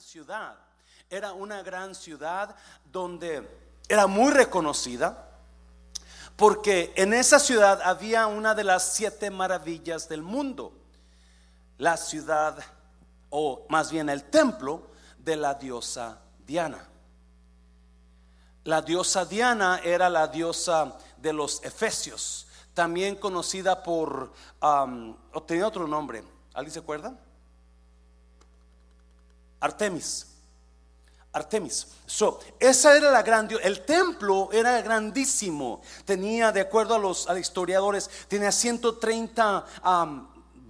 ciudad. Era una gran ciudad donde era muy reconocida porque en esa ciudad había una de las siete maravillas del mundo. La ciudad, o más bien el templo de la diosa Diana. La diosa Diana era la diosa de los Efesios, también conocida por, tenía otro nombre, ¿alguien se acuerda? Artemis. Artemis. So, esa era la gran El templo era grandísimo. Tenía, de acuerdo a los, historiadores, tenía 130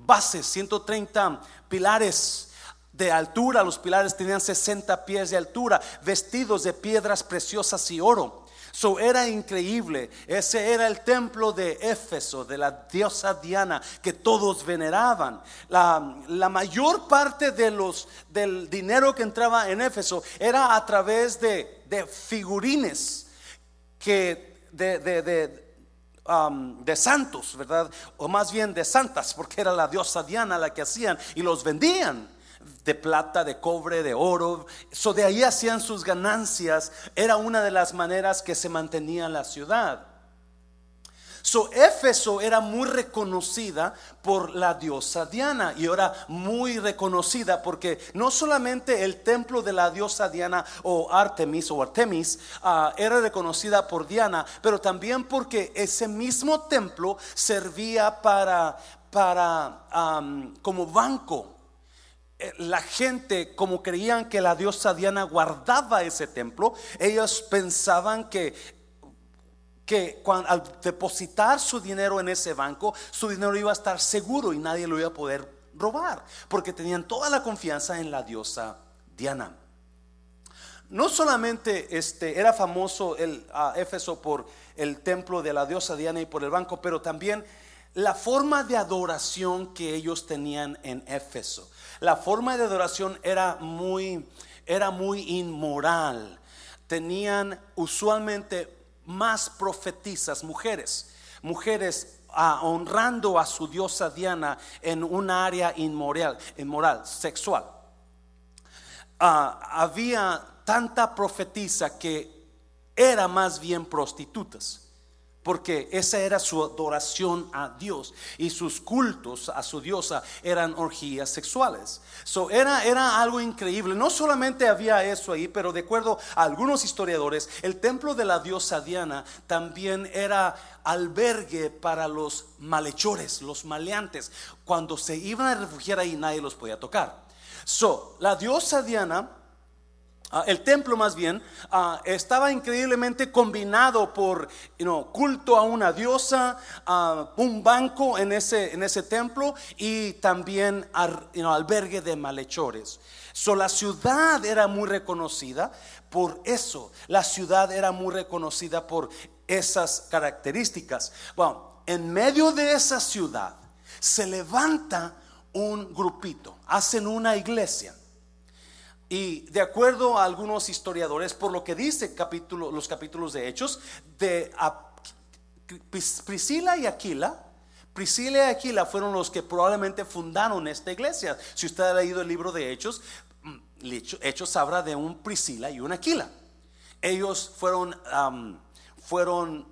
bases, 130 pilares de altura. Los pilares tenían 60 pies de altura, vestidos de piedras preciosas y oro. So era increíble. Ese era el templo de Éfeso, de la diosa Diana, que todos veneraban. La, mayor parte de los, del dinero que entraba en Éfeso era a través de, de figurines que de, de, de um, de santos, ¿verdad? O más bien de santas, porque era la diosa Diana la que hacían y los vendían de plata, de cobre, de oro. So de ahí hacían sus ganancias. Era una de las maneras que se mantenía la ciudad. So Éfeso era muy reconocida por la diosa Diana y era muy reconocida porque no solamente el templo de la diosa Diana o Artemis o Artemis ah, era reconocida por Diana, pero también porque ese mismo templo servía para para como banco la gente, como creían que la diosa Diana guardaba ese templo, ellos pensaban que, que al depositar su dinero en ese banco, su dinero iba a estar seguro y nadie lo iba a poder robar, porque tenían toda la confianza en la diosa Diana. No solamente este, era famoso el Éfeso por el templo de la diosa Diana y por el banco, pero también la forma de adoración que ellos tenían en Éfeso. La forma de adoración era muy, era muy inmoral. Tenían usualmente más profetizas, mujeres, mujeres ah, honrando a su diosa Diana en un área inmoral, inmoral sexual. Ah, había tanta profetiza que era más bien prostitutas porque esa era su adoración a Dios y sus cultos a su diosa eran orgías sexuales. So, era, era algo increíble. No solamente había eso ahí, pero de acuerdo a algunos historiadores, el templo de la diosa Diana también era albergue para los malhechores, los maleantes. Cuando se iban a refugiar ahí, nadie los podía tocar. So, la diosa Diana el templo más bien ah, estaba increíblemente combinado por culto a una diosa, ah, un banco en ese, en ese templo y también albergue de malhechores. So, la ciudad era muy reconocida por eso. La ciudad era muy reconocida por esas características. Bueno, en medio de esa ciudad se levanta un grupito, hacen una iglesia. Y de acuerdo a algunos historiadores, por lo que dice los capítulos de Hechos, de Priscila y Aquila, Priscila y Aquila fueron los que probablemente fundaron esta iglesia. Si usted ha leído el libro de Hechos, mm, Hechos habla de un Priscila y un Aquila. Ellos fueron, fueron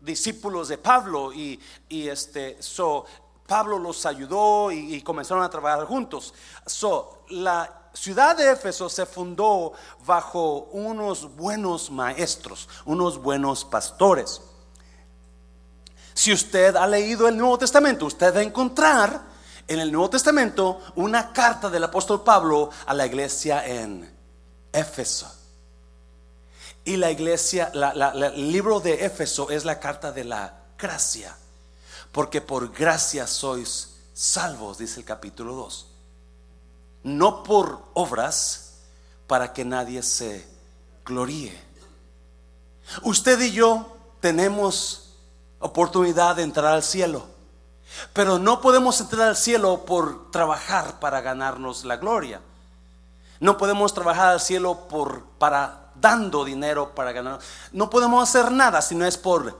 discípulos de Pablo y, este, so, Pablo los ayudó y, y, comenzaron a trabajar juntos. So, la ciudad de Éfeso se fundó bajo unos buenos maestros, unos buenos pastores. Si usted ha leído el Nuevo Testamento, usted va a encontrar en el Nuevo Testamento una carta del apóstol Pablo a la iglesia en Éfeso. Y la iglesia, el libro de Éfeso es la carta de la gracia. Porque por gracia sois salvos, dice el capítulo 2 no por obras, para que nadie se gloríe. Usted y yo tenemos oportunidad de entrar al cielo, pero no podemos entrar al cielo por trabajar para ganarnos la gloria. No podemos trabajar al cielo por para dando dinero para ganar. No podemos hacer nada si no es por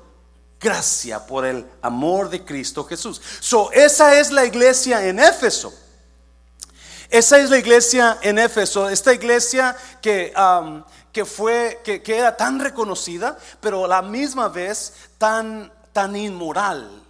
gracia, por el amor de Cristo Jesús. So, esa es la iglesia en Éfeso. Esa es la iglesia en Éfeso, esta iglesia que, que fue, que, era tan reconocida, pero la misma vez tan, tan inmoral.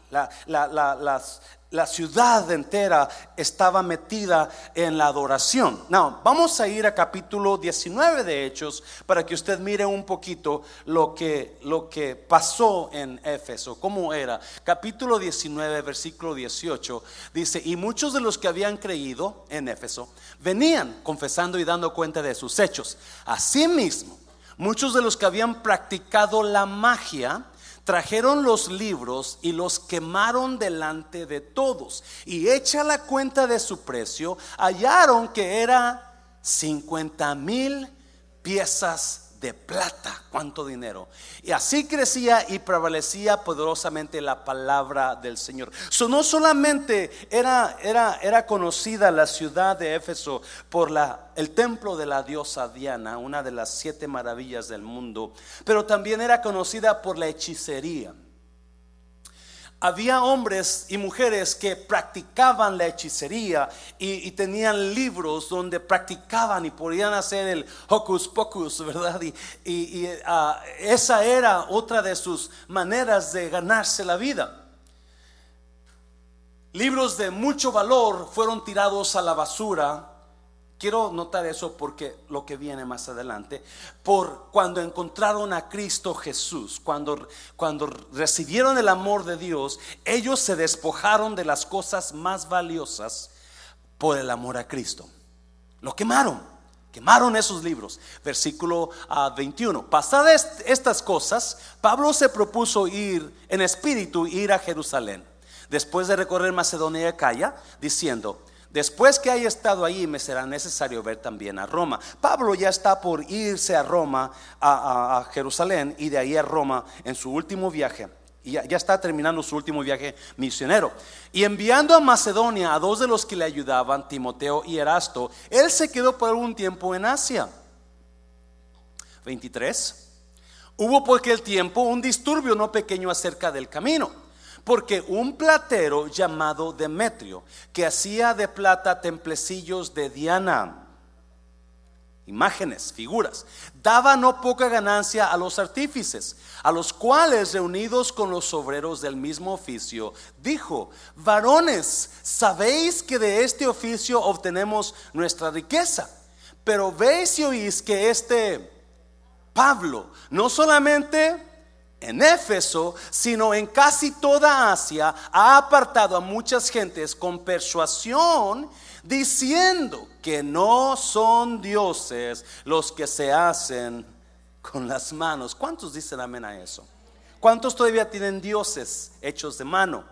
las, la ciudad entera estaba metida en la adoración. Now, vamos a ir a capítulo 19 de Hechos para que usted mire un poquito lo que, lo que pasó en Éfeso, cómo era. Capítulo 19, versículo 18, dice, y muchos de los que habían creído en Éfeso venían confesando y dando cuenta de sus hechos. Asimismo, muchos de los que habían practicado la magia, trajeron los libros y los quemaron delante de todos. Y hecha la cuenta de su precio, hallaron que era 50 mil piezas de plata. ¿Cuánto dinero? Y así crecía y prevalecía poderosamente la palabra del Señor. So, no solamente era, era, era conocida la ciudad de Éfeso por la, el templo de la diosa Diana, una de las siete maravillas del mundo, pero también era conocida por la hechicería había hombres y mujeres que practicaban la hechicería y, tenían libros donde practicaban y podían hacer el hocus pocus, ¿verdad? Y, ah, esa era otra de sus maneras de ganarse la vida. Libros de mucho valor fueron tirados a la basura Quiero notar eso porque lo que viene más adelante, por cuando encontraron a Cristo Jesús, cuando, cuando recibieron el amor de Dios, ellos se despojaron de las cosas más valiosas por el amor a Cristo. Lo quemaron, quemaron esos libros. Versículo 21. Ah, Pasadas estas cosas, Pablo se propuso ir en espíritu, ir a Jerusalén. Después de recorrer Macedonia y Acaya, diciendo, Después que haya estado allí, me será necesario ver también a Roma. Pablo ya está por irse a Roma, a, Jerusalén, y de ahí a Roma en su último viaje. Y ya, ya, está terminando su último viaje misionero. Y enviando a Macedonia a dos de los que le ayudaban, Timoteo y Erasto, él se quedó por un tiempo en Asia. 23. Hubo por aquel tiempo un disturbio no pequeño acerca del camino porque un platero llamado Demetrio, que hacía de plata templecillos de Diana, imágenes, figuras, daba no poca ganancia a los artífices, a los cuales reunidos con los obreros del mismo oficio, dijo, varones, sabéis que de este oficio obtenemos nuestra riqueza, pero veis y oís que este Pablo no solamente en Éfeso, sino en casi toda Asia, ha apartado a muchas gentes con persuasión, diciendo que no son dioses los que se hacen con las manos. ¿Cuántos dicen amén a eso? ¿Cuántos todavía tienen dioses hechos de mano?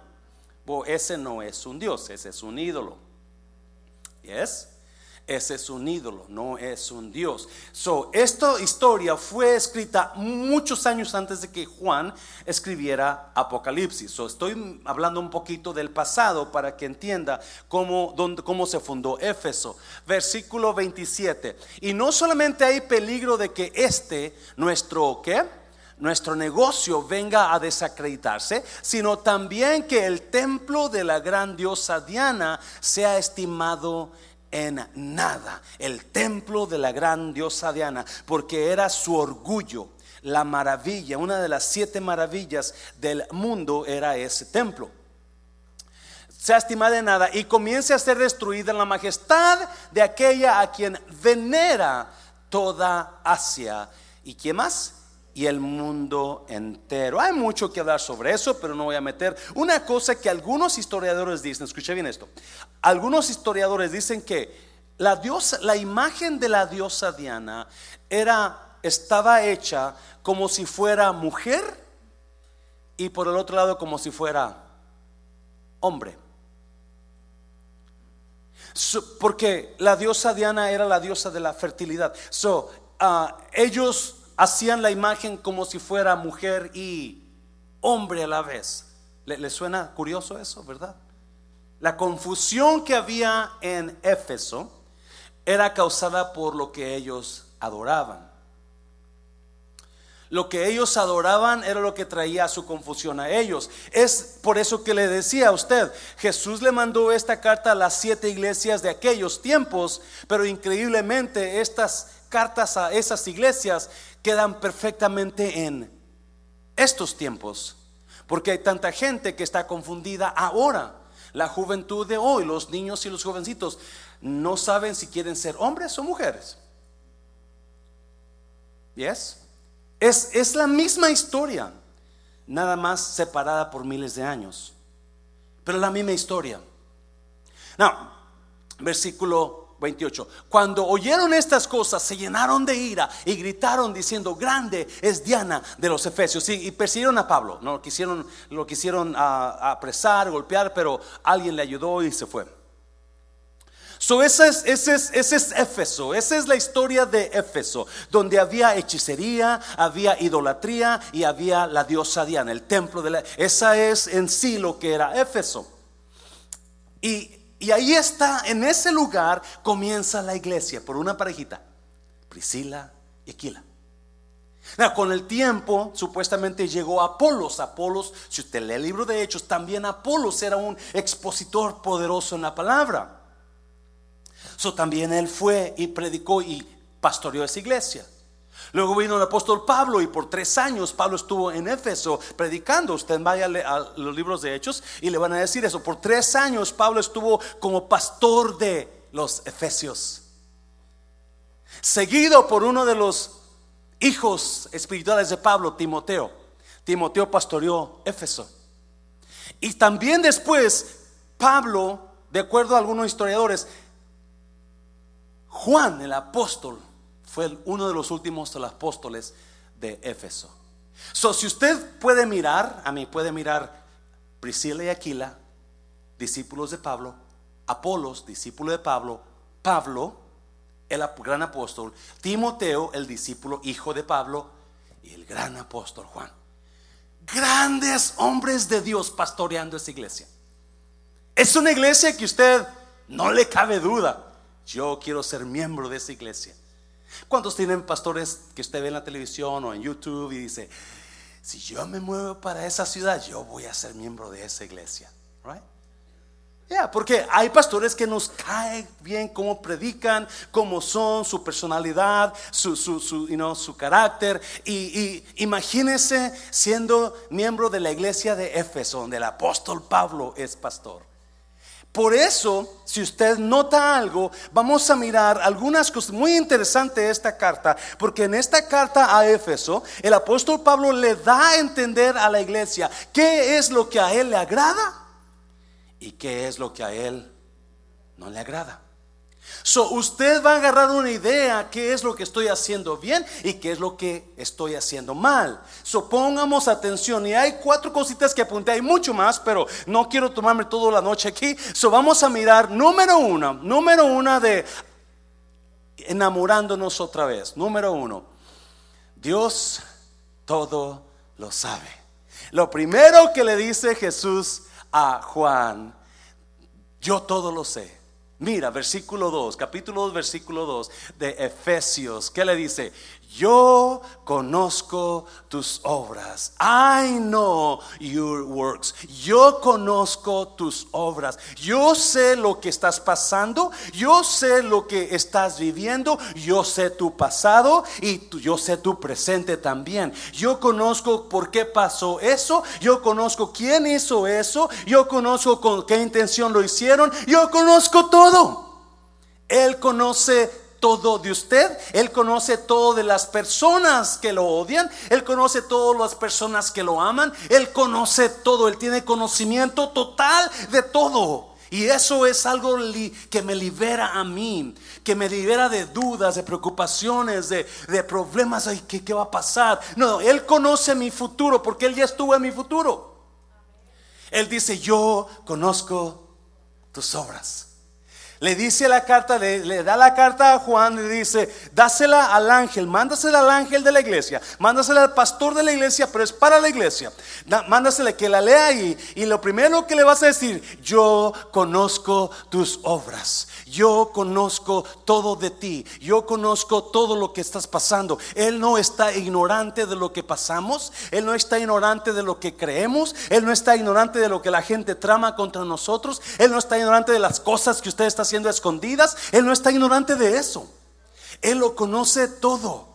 ese no es un dios, ese es un ídolo. ¿Yes? Ese es un ídolo, no es un Dios. So, esta historia fue escrita muchos años antes de que Juan escribiera Apocalipsis. So, estoy hablando un poquito del pasado para que entienda cómo, cómo se fundó Éfeso. Versículo 27. Y no solamente hay peligro de que este, nuestro, ¿qué? nuestro negocio venga a desacreditarse, sino también que el templo de la gran diosa Diana sea estimado en nada el templo de la gran diosa Diana, porque era su orgullo, la maravilla, una de las siete maravillas del mundo era ese templo. Se estima de nada y comience a ser destruida la majestad de aquella a quien venera toda Asia. ¿Y quién más? Y el mundo entero. Hay mucho que hablar sobre eso, pero no voy a meter. Una cosa que algunos historiadores dicen, escuche bien esto, algunos historiadores dicen que la diosa, la imagen de la diosa Diana era, estaba hecha como si fuera mujer y por el otro lado como si fuera hombre. porque la diosa Diana era la diosa de la fertilidad. So, uh, ellos hacían la imagen como si fuera mujer y hombre a la vez. ¿Le, suena curioso eso, verdad? La confusión que había en Éfeso era causada por lo que ellos adoraban. Lo que ellos adoraban era lo que traía su confusión a ellos. Es por eso que le decía a usted, Jesús le mandó esta carta a las siete iglesias de aquellos tiempos, pero increíblemente estas cartas a esas iglesias quedan perfectamente en estos tiempos, porque hay tanta gente que está confundida ahora. La juventud de hoy, los niños y los jovencitos, no saben si quieren ser hombres o mujeres. ¿Yes? Es, es la misma historia, nada más separada por miles de años, pero la misma historia. Now, versículo 28. Cuando oyeron estas cosas, se llenaron de ira y gritaron diciendo, grande es Diana de los Efesios. Y, persiguieron a Pablo, no lo quisieron, lo quisieron ah, apresar, golpear, pero alguien le ayudó y se fue. So ese es, ese, es, ese es Éfeso, esa es la historia de Éfeso, donde había hechicería, había idolatría y había la diosa Diana, el templo de la... Esa es en sí lo que era Éfeso. Y, y ahí está, en ese lugar comienza la iglesia por una parejita, Priscila y Aquila. con el tiempo, supuestamente llegó Apolos. Apolos, si usted lee el libro de Hechos, también Apolos era un expositor poderoso en la palabra. So también él fue y predicó y pastoreó esa iglesia. Luego vino el apóstol Pablo y por tres años Pablo estuvo en Éfeso predicando. Usted vaya a los libros de Hechos y le van a decir eso. Por tres años Pablo estuvo como pastor de los Efesios. Seguido por uno de los hijos espirituales de Pablo, Timoteo. Timoteo pastoreó Éfeso. Y también después Pablo, de acuerdo a algunos historiadores, Juan el apóstol fue uno de los últimos apóstoles de Éfeso. So, si usted puede mirar, a mí puede mirar Priscila y Aquila, discípulos de Pablo, Apolos, discípulo de Pablo, Pablo, el gran apóstol, Timoteo, el discípulo hijo de Pablo, y el gran apóstol Juan. Grandes hombres de Dios pastoreando esa iglesia. Es una iglesia que usted no le cabe duda yo quiero ser miembro de esa iglesia. ¿Cuántos tienen pastores que usted ve en la televisión o en YouTube y dice, si yo me muevo para esa ciudad, yo voy a ser miembro de esa iglesia? Right? Yeah, porque hay pastores que nos caen bien cómo predican, cómo son, su personalidad, su, su, su, su carácter. Y, y siendo miembro de la iglesia de Éfeso, donde el apóstol Pablo es pastor. Por eso, si usted nota algo, vamos a mirar algunas cosas muy interesantes de esta carta, porque en esta carta a Éfeso, el apóstol Pablo le da a entender a la iglesia qué es lo que a él le agrada y qué es lo que a él no le agrada. So, usted va a agarrar una idea qué es lo que estoy haciendo bien y qué es lo que estoy haciendo mal. So, pongamos atención. Y hay cuatro cositas que apunté, hay mucho más, pero no quiero tomarme toda la noche aquí. So, vamos a mirar número uno, número uno de enamorándonos otra vez. Número uno, Dios todo lo sabe. Lo primero que le dice Jesús a Juan, yo todo lo sé. Mira, versículo 2, capítulo 2, versículo 2 de Efesios. ¿Qué le dice? Yo conozco tus obras. I know your works. Yo conozco tus obras. Yo sé lo que estás pasando. Yo sé lo que estás viviendo. Yo sé tu pasado y yo sé tu presente también. Yo conozco por qué pasó eso. Yo conozco quién hizo eso. Yo conozco con qué intención lo hicieron. Yo conozco todo. Él conoce todo de usted, Él conoce todo de las personas que lo odian, Él conoce todas las personas que lo aman, Él conoce todo, Él tiene conocimiento total de todo. Y eso es algo que me libera a mí, que me libera de dudas, de preocupaciones, de, problemas. Ay, ¿qué, ¿qué va a pasar? No, Él conoce mi futuro porque Él ya estuvo en mi futuro. Él dice, yo conozco tus obras. Le dice la carta, le, da la carta a Juan, le dice, dásela al ángel, mándasela al ángel de la iglesia, mándasela al pastor de la iglesia, pero es para la iglesia. mándasela que la lea y, y lo primero que le vas a decir, yo conozco tus obras, yo conozco todo de ti, yo conozco todo lo que estás pasando. Él no está ignorante de lo que pasamos, Él no está ignorante de lo que creemos, Él no está ignorante de lo que la gente trama contra nosotros, Él no está ignorante de las cosas que usted está haciendo escondidas, Él no está ignorante de eso. Él lo conoce todo.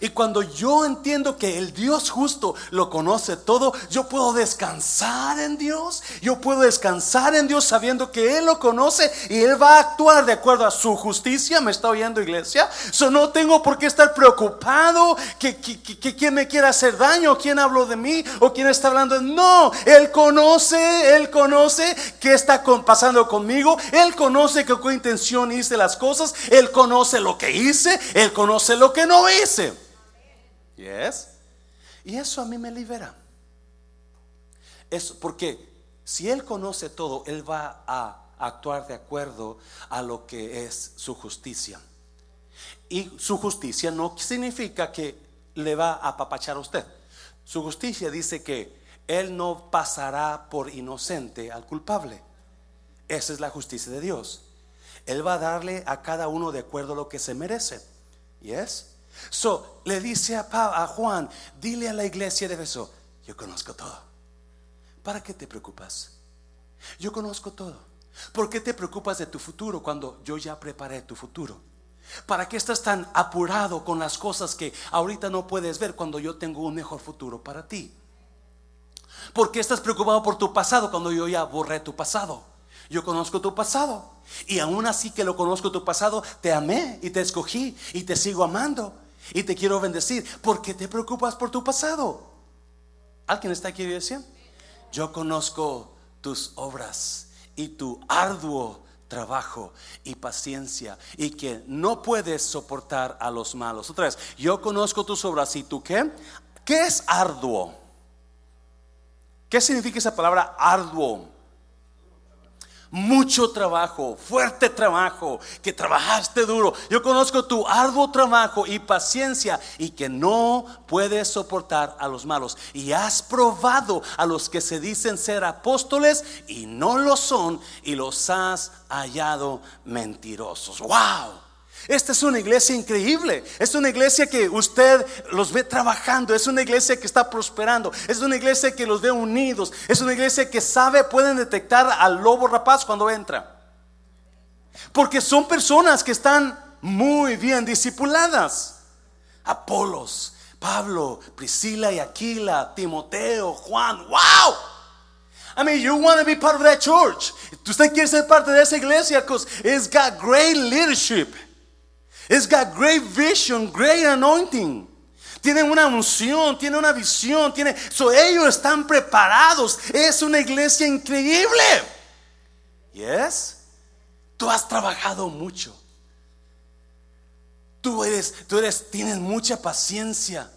Y cuando yo entiendo que el Dios justo lo conoce todo, yo puedo descansar en Dios. Yo puedo descansar en Dios sabiendo que Él lo conoce y Él va a actuar de acuerdo a su justicia. ¿Me está oyendo iglesia? So, no tengo por qué estar preocupado que, que, quién me quiera hacer daño, quién habló de mí o quién está hablando. No, Él conoce, Él conoce qué está pasando conmigo. Él conoce con intención hice las cosas. Él conoce lo que hice. Él conoce lo que no hice. Yes. Y eso a mí me libera. Es porque si Él conoce todo, Él va a actuar de acuerdo a lo que es su justicia. Y su justicia no significa que le va a apapachar a usted. Su justicia dice que Él no pasará por inocente al culpable. Esa es la justicia de Dios. Él va a darle a cada uno de acuerdo a lo que se merece. ¿Yes? So, le dice a, a Juan, dile a la iglesia de eso, yo conozco todo. ¿Para qué te preocupas? Yo conozco todo. ¿Por qué te preocupas de tu futuro cuando yo ya preparé tu futuro? ¿Para qué estás tan apurado con las cosas que ahorita no puedes ver cuando yo tengo un mejor futuro para ti? ¿Por qué estás preocupado por tu pasado cuando yo ya borré tu pasado? Yo conozco tu pasado. Y aún así que lo conozco tu pasado, te amé y te escogí y te sigo amando y te quiero bendecir. ¿Por qué te preocupas por tu pasado? ¿Alguien está aquí decir? Yo conozco tus obras y tu arduo trabajo y paciencia y que no puedes soportar a los malos. Otra vez, yo conozco tus obras y tú qué? ¿Qué es arduo? ¿Qué significa esa palabra arduo? Mucho trabajo, fuerte trabajo, que trabajaste duro. Yo conozco tu arduo trabajo y paciencia y que no puedes soportar a los malos. Y has probado a los que se dicen ser apóstoles y no lo son y los has hallado mentirosos. ¡Wow! Esta es una iglesia increíble. Es una iglesia que usted los ve trabajando. Es una iglesia que está prosperando. Es una iglesia que los ve unidos. Es una iglesia que sabe, pueden detectar al lobo rapaz cuando entra. Porque son personas que están muy bien discipuladas. Apolos, Pablo, Priscila y Aquila, Timoteo, Juan. ¡Wow! I mean, you want to be part of that church. Usted quiere ser parte de esa iglesia because it's got great leadership. It's got great vision, great anointing. Tienen una unción, tiene una visión, tiene, so ellos están preparados. Es una iglesia increíble. Yes. Tú has trabajado mucho. Tú eres, tú eres, tienes mucha paciencia.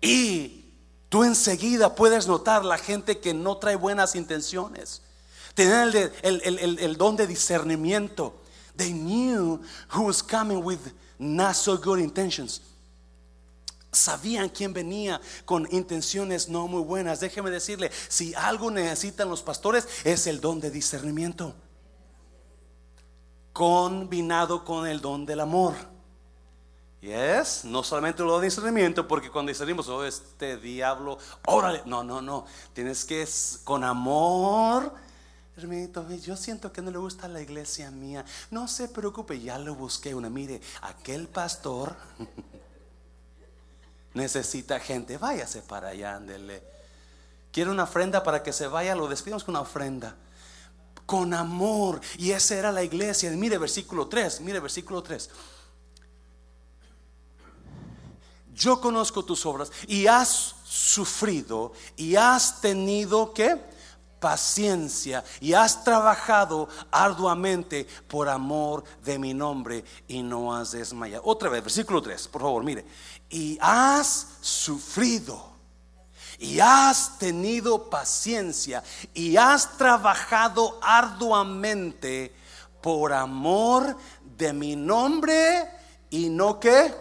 Y tú enseguida puedes notar la gente que no trae buenas intenciones. El, el don de discernimiento. They knew who was coming with not so good intentions. Sabían quién venía con intenciones no muy buenas. Déjeme decirle, si algo necesitan los pastores es el don de discernimiento. Combinado con el don del amor. Yes, no solamente lo de discernimiento, porque cuando discernimos, oh, este diablo, órale, no, no, no, tienes que con amor Hermanito, yo siento que no le gusta la iglesia mía. No se preocupe, ya lo busqué una. Mire, aquel pastor necesita gente. Váyase para allá, ándele. Quiere una ofrenda para que se vaya, lo despidamos con una ofrenda. Con amor. Y esa era la iglesia. Mire versículo 3, mire versículo 3. Yo conozco tus obras y has sufrido y has tenido que paciencia y has trabajado arduamente por amor de mi nombre y no has desmayado. Otra vez, versículo 3, por favor, mire. Y has sufrido y has tenido paciencia y has trabajado arduamente por amor de mi nombre y no que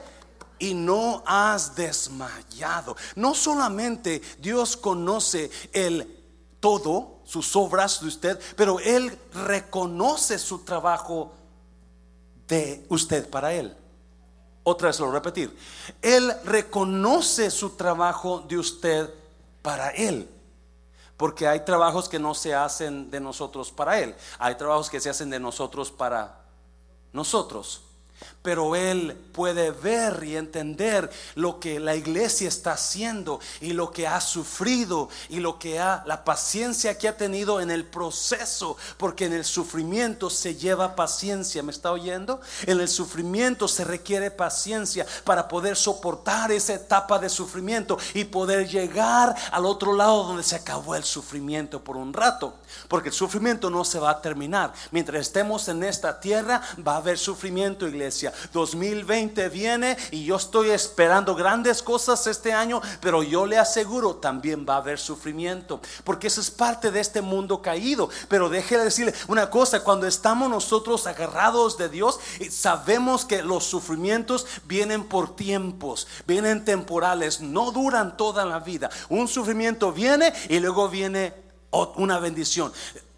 y no has desmayado. No solamente Dios conoce el todo, sus obras de usted, pero Él reconoce su trabajo de usted para Él. Otra vez lo repetir. Él reconoce su trabajo de usted para Él. Porque hay trabajos que no se hacen de nosotros para Él. Hay trabajos que se hacen de nosotros para nosotros. Pero Él puede ver y entender lo que la iglesia está haciendo y lo que ha sufrido y lo que ha, la paciencia que ha tenido en el proceso, porque en el sufrimiento se lleva paciencia, ¿me está oyendo? En el sufrimiento se requiere paciencia para poder soportar esa etapa de sufrimiento y poder llegar al otro lado donde se acabó el sufrimiento por un rato, porque el sufrimiento no se va a terminar. Mientras estemos en esta tierra va a haber sufrimiento, iglesia 2020 viene y yo estoy esperando grandes cosas este año, pero yo le aseguro también va a haber sufrimiento, porque eso es parte de este mundo caído. Pero déjele decirle una cosa, cuando estamos nosotros agarrados de Dios, sabemos que los sufrimientos vienen por tiempos, vienen temporales, no duran toda la vida. Un sufrimiento viene y luego viene una bendición.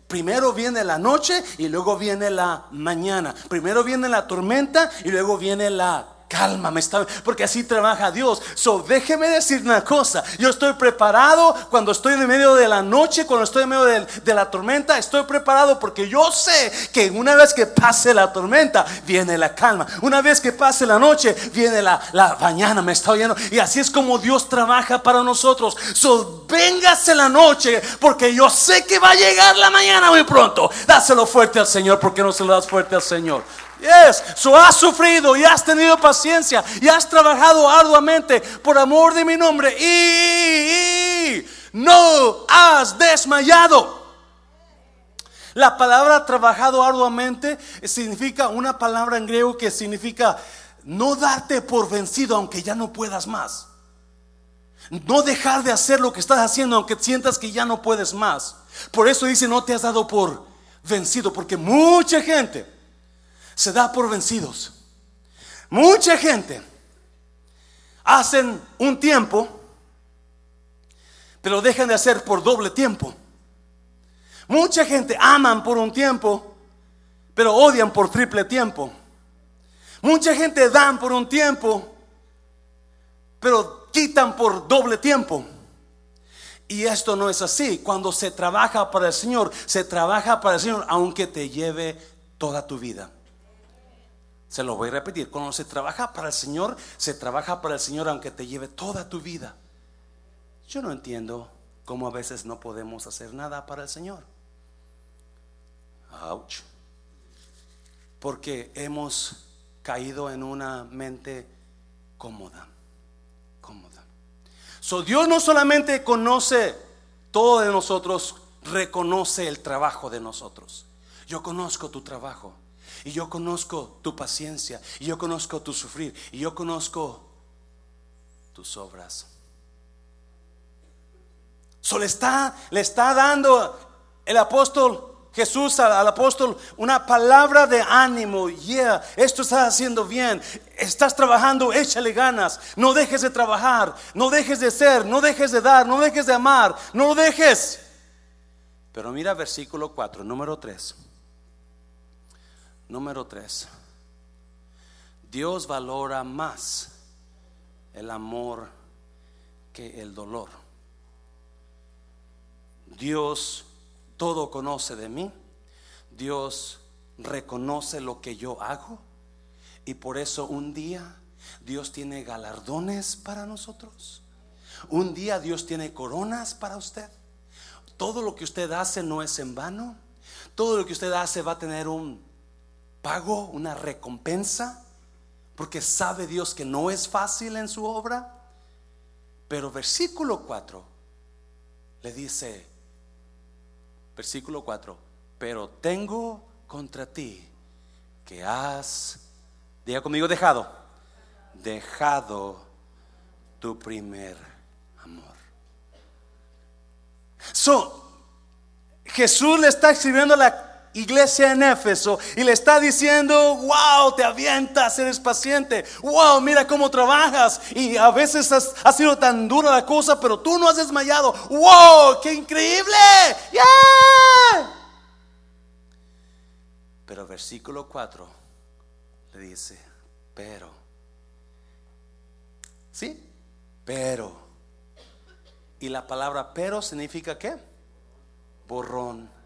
Primero viene la noche y luego viene la mañana. Primero viene la tormenta y luego viene la calma, me está, porque así trabaja Dios. So, déjeme decir una cosa. Yo estoy preparado cuando estoy en medio de la noche, cuando estoy en medio de, la tormenta, estoy preparado porque yo sé que una vez que pase la tormenta, viene la calma. Una vez que pase la noche, viene la, la mañana, me está oyendo. Y así es como Dios trabaja para nosotros. So, véngase la noche, porque yo sé que va a llegar la mañana muy pronto. Dáselo fuerte al Señor, porque no se lo das fuerte al Señor. Yes, so has sufrido y has tenido paciencia y has trabajado arduamente por amor de mi nombre y, no has desmayado. La palabra trabajado arduamente significa una palabra en griego que significa no darte por vencido aunque ya no puedas más. No dejar de hacer lo que estás haciendo aunque sientas que ya no puedes más. Por eso dice no te has dado por vencido porque mucha gente se da por vencidos. Mucha gente hacen un tiempo, pero dejan de hacer por doble tiempo. Mucha gente aman por un tiempo, pero odian por triple tiempo. Mucha gente dan por un tiempo, pero quitan por doble tiempo. Y esto no es así. Cuando se trabaja para el Señor, se trabaja para el Señor aunque te lleve toda tu vida. Se lo voy a repetir. Cuando se trabaja para el Señor, se trabaja para el Señor aunque te lleve toda tu vida. Yo no entiendo cómo a veces no podemos hacer nada para el Señor. Ouch. Porque hemos caído en una mente cómoda. Cómoda. So Dios no solamente conoce todo de nosotros, reconoce el trabajo de nosotros. Yo conozco tu trabajo. Y yo conozco tu paciencia. Y yo conozco tu sufrir. Y yo conozco tus obras. So le está, le está dando el apóstol Jesús al, apóstol una palabra de ánimo. Yeah, esto estás haciendo bien. Estás trabajando, échale ganas. No dejes de trabajar. No dejes de ser. No dejes de dar. No dejes de amar. No lo dejes. Pero mira versículo 4, número 3. Número tres, Dios valora más el amor que el dolor. Dios todo conoce de mí. Dios reconoce lo que yo hago. Y por eso un día Dios tiene galardones para nosotros. Un día Dios tiene coronas para usted. Todo lo que usted hace no es en vano. Todo lo que usted hace va a tener un pago, una recompensa, porque sabe Dios que no es fácil en su obra. Pero versículo 4 le dice, versículo 4, pero tengo contra ti que has, diga conmigo, dejado, dejado tu primer amor. So, Jesús le está escribiendo la iglesia en Éfeso y le está diciendo, wow, te avientas, eres paciente, wow, mira cómo trabajas. Y a veces ha sido tan dura la cosa, pero tú no has desmayado, wow, qué increíble, Pero versículo 4 le dice, pero, ¿sí? Pero, y la palabra pero significa qué? Borrón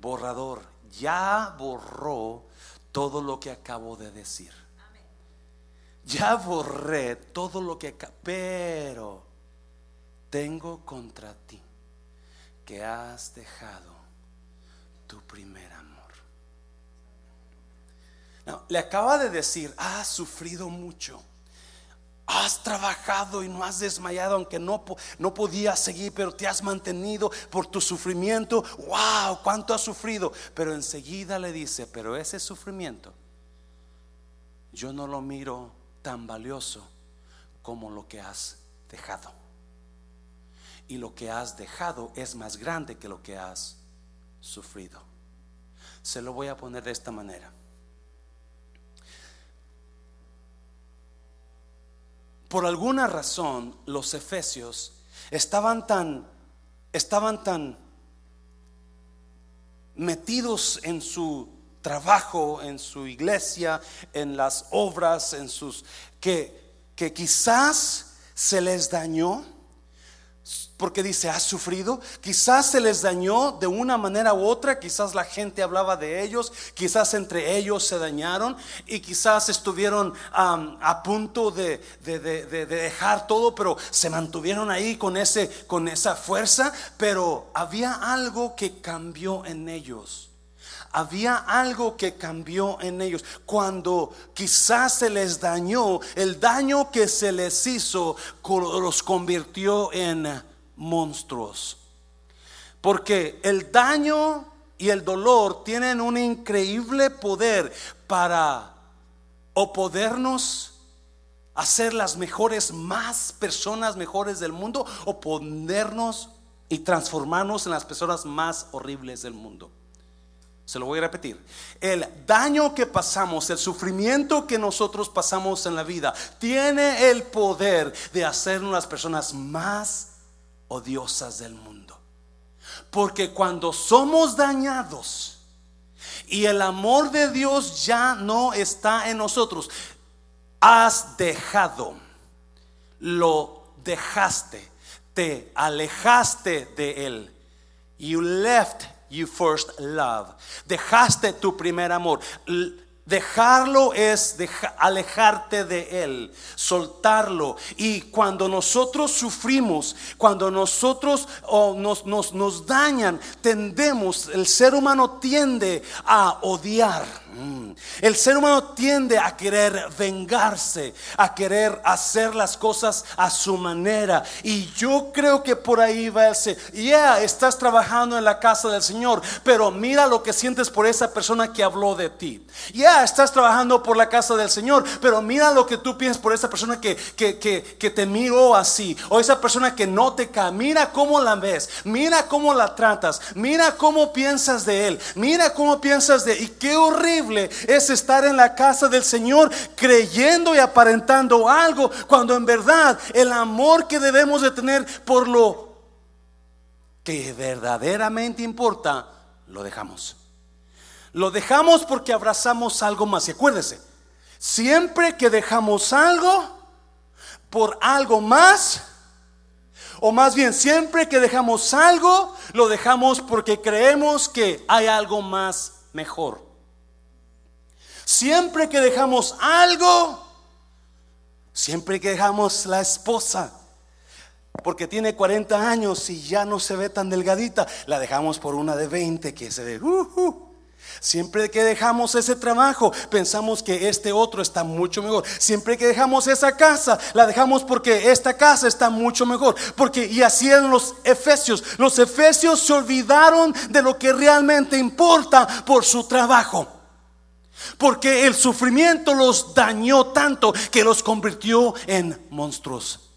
borrador, ya borró todo lo que acabo de decir. Ya borré todo lo que pero tengo contra ti que has dejado tu primer amor. le acaba de decir, has sufrido mucho Has trabajado y no has desmayado, aunque no, no podías seguir, pero te has mantenido por tu sufrimiento. ¡Wow! ¿Cuánto has sufrido? Pero enseguida le dice, pero ese sufrimiento yo no lo miro tan valioso como lo que has dejado. Y lo que has dejado es más grande que lo que has sufrido. Se lo voy a poner de esta manera. Por alguna razón los efesios estaban tan estaban tan metidos en su trabajo, en su iglesia, en las obras, en sus que que quizás se les dañó porque dice, has sufrido. Quizás se les dañó de una manera u otra, quizás la gente hablaba de ellos, quizás entre ellos se dañaron y quizás estuvieron a punto de, dejar todo, pero se mantuvieron ahí con, ese, con esa fuerza, pero había algo que cambió en ellos había algo que cambió en ellos. Cuando quizás se les dañó, el daño que se les hizo los convirtió en monstruos. Porque el daño y el dolor tienen un increíble poder para o podernos hacer las mejores, más personas mejores del mundo, o ponernos y transformarnos en las personas más horribles del mundo. Se lo voy a repetir. El daño que pasamos, el sufrimiento que nosotros pasamos en la vida, tiene el poder de hacernos las personas más odiosas del mundo. Porque cuando somos dañados y el amor de Dios ya no está en nosotros, has dejado, lo dejaste, te alejaste de Él. You left you first love. Dejaste tu primer amor. Dejarlo es alejarte de Él, soltarlo. Y cuando nosotros sufrimos, cuando nosotros nos, nos, nos dañan, tendemos, el ser humano tiende a odiar. El ser humano tiende a querer vengarse, a querer hacer las cosas a su manera. Y yo creo que por ahí va a ser, yeah, estás trabajando en la casa del Señor, pero mira lo que sientes por esa persona que habló de ti. Ya estás trabajando por la casa del Señor, pero mira lo que tú piensas por esa persona que, que, que te miró así, o esa persona que no te cae. Mira cómo la ves, mira cómo la tratas, mira cómo piensas de él, mira cómo piensas de... Y qué horrible es estar en la casa del Señor creyendo y aparentando algo cuando en verdad el amor que debemos de tener por lo que verdaderamente importa, lo dejamos. Lo dejamos porque abrazamos algo más. Y acuérdese, siempre que dejamos algo por algo más, o más bien siempre que dejamos algo, lo dejamos porque creemos que hay algo más mejor. Siempre que dejamos algo, siempre que dejamos la esposa, porque tiene 40 años y ya no se ve tan delgadita, la dejamos por una de 20 que se ve. Siempre que dejamos ese trabajo, pensamos que este otro está mucho mejor. Siempre que dejamos esa casa, la dejamos porque esta casa está mucho mejor. Porque y así eran los efesios. Los efesios se olvidaron de lo que realmente importa por su trabajo. Porque el sufrimiento los dañó tanto que los convirtió en monstruos.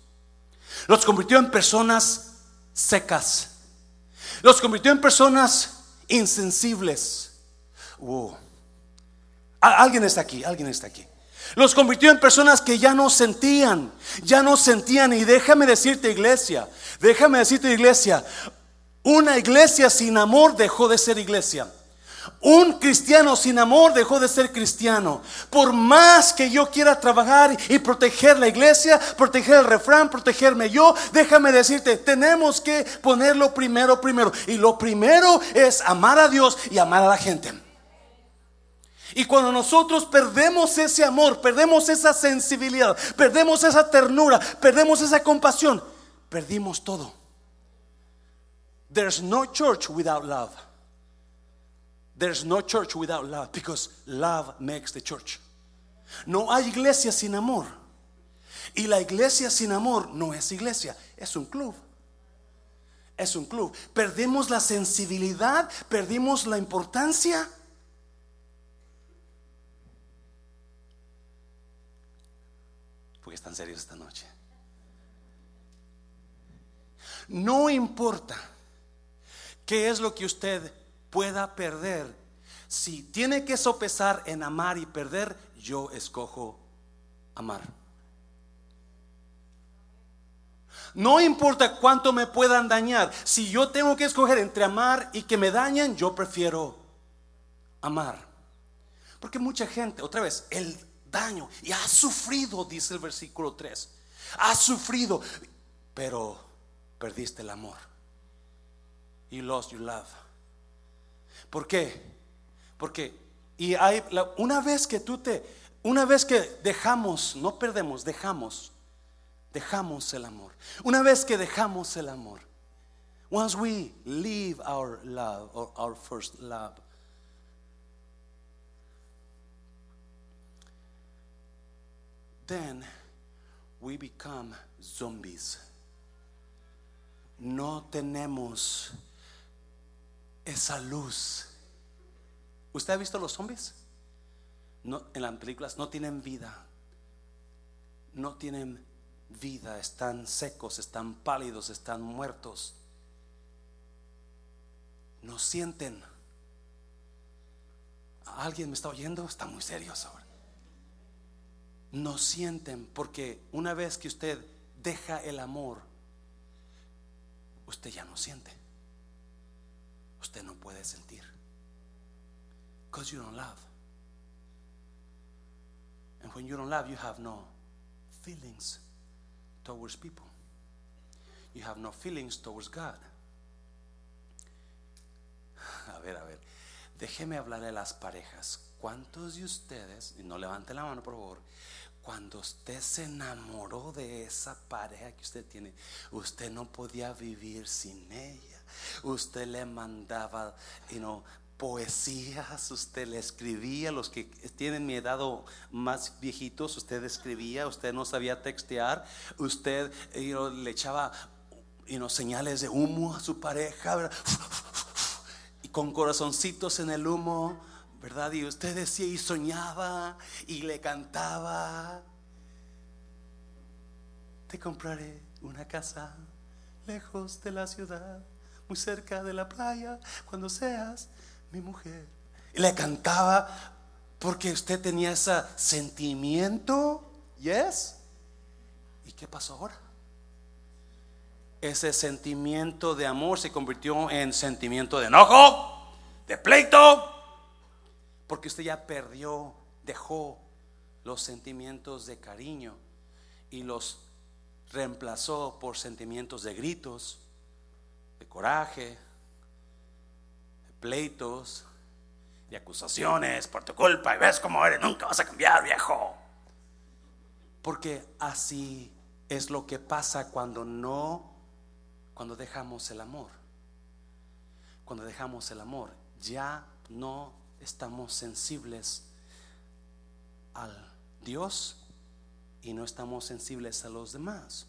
Los convirtió en personas secas. Los convirtió en personas insensibles. Alguien está aquí, alguien está aquí. Los convirtió en personas que ya no sentían, ya no sentían. Y déjame decirte, iglesia, déjame decirte, iglesia, una iglesia sin amor dejó de ser iglesia. Un cristiano sin amor dejó de ser cristiano. Por más que yo quiera trabajar y proteger la iglesia, proteger el refrán, protegerme yo, déjame decirte, tenemos que ponerlo primero, primero. Y lo primero es amar a Dios y amar a la gente. Y cuando nosotros perdemos ese amor, perdemos esa sensibilidad, perdemos esa ternura, perdemos esa compasión, perdimos todo. There's no church without love. There's no church without love because love makes the church. No hay iglesia sin amor. Y la iglesia sin amor no es iglesia, es un club. Es un club. Perdemos la sensibilidad, perdimos la importancia. Porque están serios esta noche. No importa qué es lo que usted pueda perder. Si tiene que sopesar en amar y perder, yo escojo amar. No importa cuánto me puedan dañar. Si yo tengo que escoger entre amar y que me dañen, yo prefiero amar. Porque mucha gente, otra vez, el daño y ha sufrido, dice el versículo 3. Ha sufrido, pero perdiste el amor. You lost your love. ¿Por qué? Porque y hay una vez que tú te una vez que dejamos, no perdemos, dejamos dejamos el amor. Una vez que dejamos el amor. Once we leave our love or our first love then we become zombies. No tenemos esa luz. ¿Usted ha visto los zombies? No, en las películas no tienen vida. No tienen vida, están secos, están pálidos, están muertos. No sienten. ¿Alguien me está oyendo? Está muy serio ahora no sienten, porque una vez que usted deja el amor, usted ya no siente. Usted no puede sentir. Because you don't love. And when you don't love, you have no feelings towards people. You have no feelings towards God. A ver, a ver. Déjeme hablar de las parejas. ¿Cuántos de ustedes, y no levante la mano por favor, cuando usted se enamoró de esa pareja que usted tiene, usted no podía vivir sin ella. Usted le mandaba, poesías, usted le escribía, los que tienen mi edad más viejitos, usted escribía, usted no sabía textear, usted le echaba señales de humo a su pareja, y con corazoncitos en el humo ¿verdad? Y usted decía y soñaba y le cantaba. Te compraré una casa lejos de la ciudad, muy cerca de la playa, cuando seas mi mujer. Y le cantaba porque usted tenía ese sentimiento, ¿yes? ¿Y qué pasó ahora? Ese sentimiento de amor se convirtió en sentimiento de enojo, de pleito, porque usted ya perdió, dejó los sentimientos de cariño y los reemplazó por sentimientos de gritos, de coraje, de pleitos, de acusaciones por tu culpa y ves cómo eres, nunca vas a cambiar, viejo. Porque así es lo que pasa cuando no, cuando dejamos el amor. Cuando dejamos el amor, ya no estamos sensibles al Dios y no estamos sensibles a los demás.